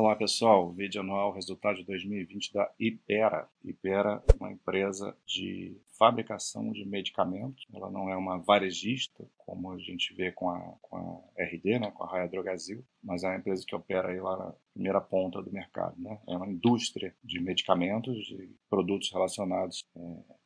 Olá pessoal, vídeo anual resultado de 2020 da Ipera. Ipera é uma empresa de fabricação de medicamentos, ela não é uma varejista, como a gente vê com a, com a RD, né, com a Raia Drogazil, mas é uma empresa que opera aí lá na primeira ponta do mercado. Né? É uma indústria de medicamentos, de produtos relacionados é,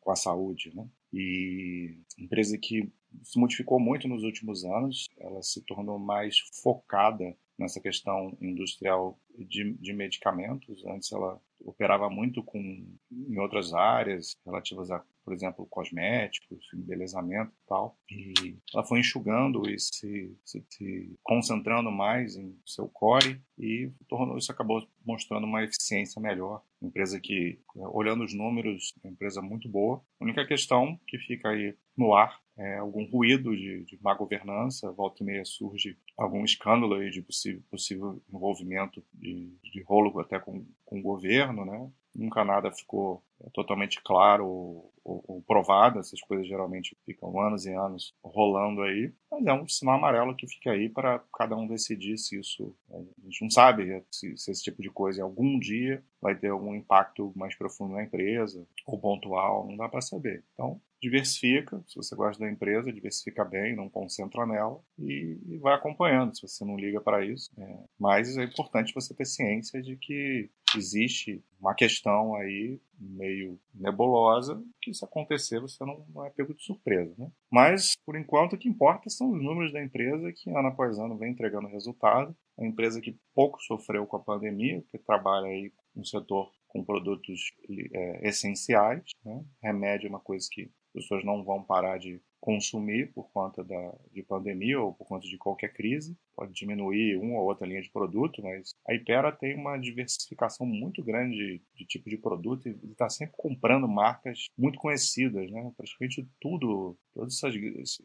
com a saúde. Né? E empresa que se modificou muito nos últimos anos, ela se tornou mais focada nessa questão industrial de, de, medicamentos. Antes ela operava muito com, em outras áreas relativas a, por exemplo, cosméticos, embelezamento e tal. E ela foi enxugando e se, se, se concentrando mais em seu core e tornou, isso acabou mostrando uma eficiência melhor. Empresa que, olhando os números, é uma empresa muito boa. A única questão que fica aí no ar é, algum ruído de, de má governança, volta e meia surge algum escândalo aí de possível, possível envolvimento de, de rolo até com, com o governo, né? Nunca nada ficou totalmente claro ou, ou, ou, provado, essas coisas geralmente ficam anos e anos rolando aí, mas é um sinal amarelo que fica aí para cada um decidir se isso, a gente não sabe se, se esse tipo de coisa algum dia vai ter algum impacto mais profundo na empresa, ou pontual, não dá para saber. Então, diversifica, se você gosta da empresa, diversifica bem, não concentra nela e, e vai acompanhando, se você não liga para isso. É, mas é importante você ter ciência de que existe uma questão aí meio nebulosa que se acontecer você não, não é pego de surpresa, né? Mas, por enquanto, o que importa são os números da empresa que ano após ano vem entregando resultado. A empresa que pouco sofreu com a pandemia, que trabalha aí no setor com produtos é, essenciais, né? Remédio é uma coisa que pessoas não vão parar de consumir por conta da, de pandemia ou por conta de qualquer crise. Pode diminuir uma ou outra linha de produto, mas a Ipera tem uma diversificação muito grande de, de tipo de produto e está sempre comprando marcas muito conhecidas, né? Praticamente tudo, todas essas,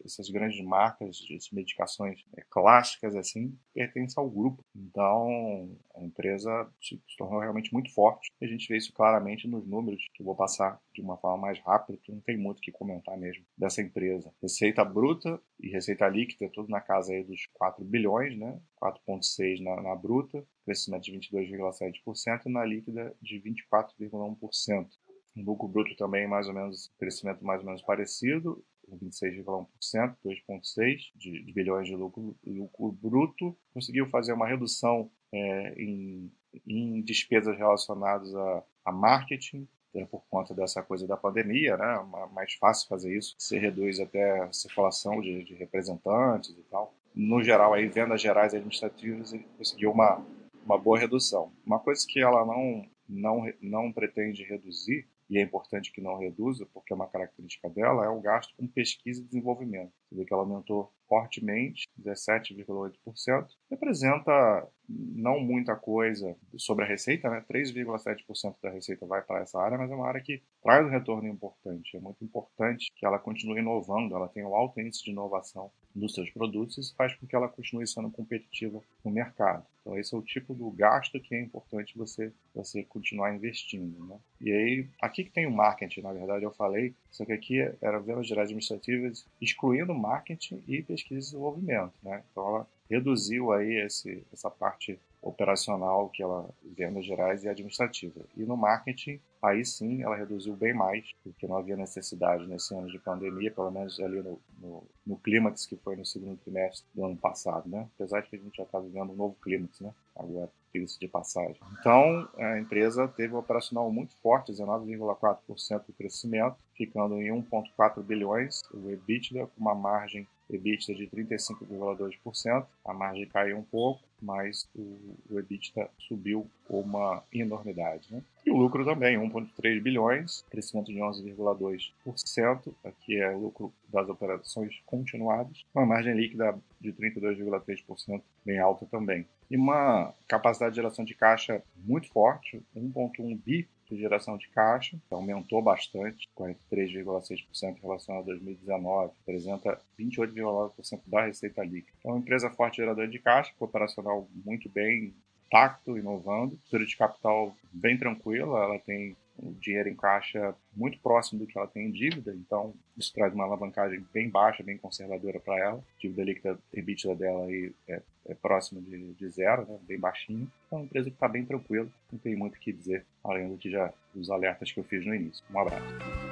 essas grandes marcas de medicações é, clássicas assim pertencem ao grupo. Então a empresa se tornou realmente muito forte. E a gente vê isso claramente nos números que eu vou passar de uma forma mais rápida, porque não tem muito o que comentar mesmo dessa empresa. Receita bruta e receita líquida, tudo na casa aí dos 4 bilhões, né? 4,6 na, na bruta, crescimento de 22,7% e na líquida de 24,1%. O lucro bruto também mais ou menos, crescimento mais ou menos parecido, 26,1%, 2,6 de, de bilhões de lucro, lucro bruto. Conseguiu fazer uma redução é, em, em despesas relacionadas a, a marketing, por conta dessa coisa da pandemia, né? Mais fácil fazer isso. Você reduz até a circulação de, de representantes e tal. No geral, aí vendas gerais administrativas conseguiu uma uma boa redução. Uma coisa que ela não não não pretende reduzir e é importante que não reduza, porque é uma característica dela, é o gasto com pesquisa e desenvolvimento. Você vê que ela aumentou fortemente, 17,8%, representa não muita coisa sobre a receita, né? 3,7% da receita vai para essa área, mas é uma área que traz um retorno importante. É muito importante que ela continue inovando, ela tenha um alto índice de inovação dos seus produtos e isso faz com que ela continue sendo competitiva no mercado. Então esse é o tipo do gasto que é importante você você continuar investindo, né? E aí aqui que tem o marketing, na verdade eu falei, só que aqui era vendas gerais administrativas excluindo marketing e pesquisa e desenvolvimento, né? Então ela reduziu aí esse, essa parte operacional que ela vendas gerais e administrativa. E no marketing, aí sim ela reduziu bem mais, porque não havia necessidade nesse ano de pandemia, pelo menos ali no, no, no clímax que foi no segundo trimestre do ano passado, né? Apesar de que a gente já está vivendo um novo clímax, né? Agora, diga-se de passagem. Então, a empresa teve um operacional muito forte, 19,4% de crescimento, ficando em 1,4 bilhões, o EBITDA com uma margem EBITDA de 35,2%, a margem caiu um pouco, mas o, o EBITDA subiu uma enormidade. Né? E o lucro também, 1,3 bilhões, crescimento de 11,2%, aqui é lucro das operações continuadas, uma margem líquida de 32,3%, bem alta também. E uma capacidade de geração de caixa muito forte, 1,1 bi de geração de caixa, que aumentou bastante, 43,6% em relação a 2019, representa 28,9% da receita líquida. Então, uma empresa forte geradora de caixa, operacional muito bem, tacto, inovando, estrutura de capital bem tranquila, ela tem o dinheiro em caixa muito próximo do que ela tem em dívida, então isso traz uma alavancagem bem baixa, bem conservadora para ela. A dívida líquida EBITDA dela aí é, é de, de, zero, né? bem baixinho. Então é uma empresa que está bem tranquila, não tem muito o que dizer, além do que já dos alertas que eu fiz no início. Um abraço.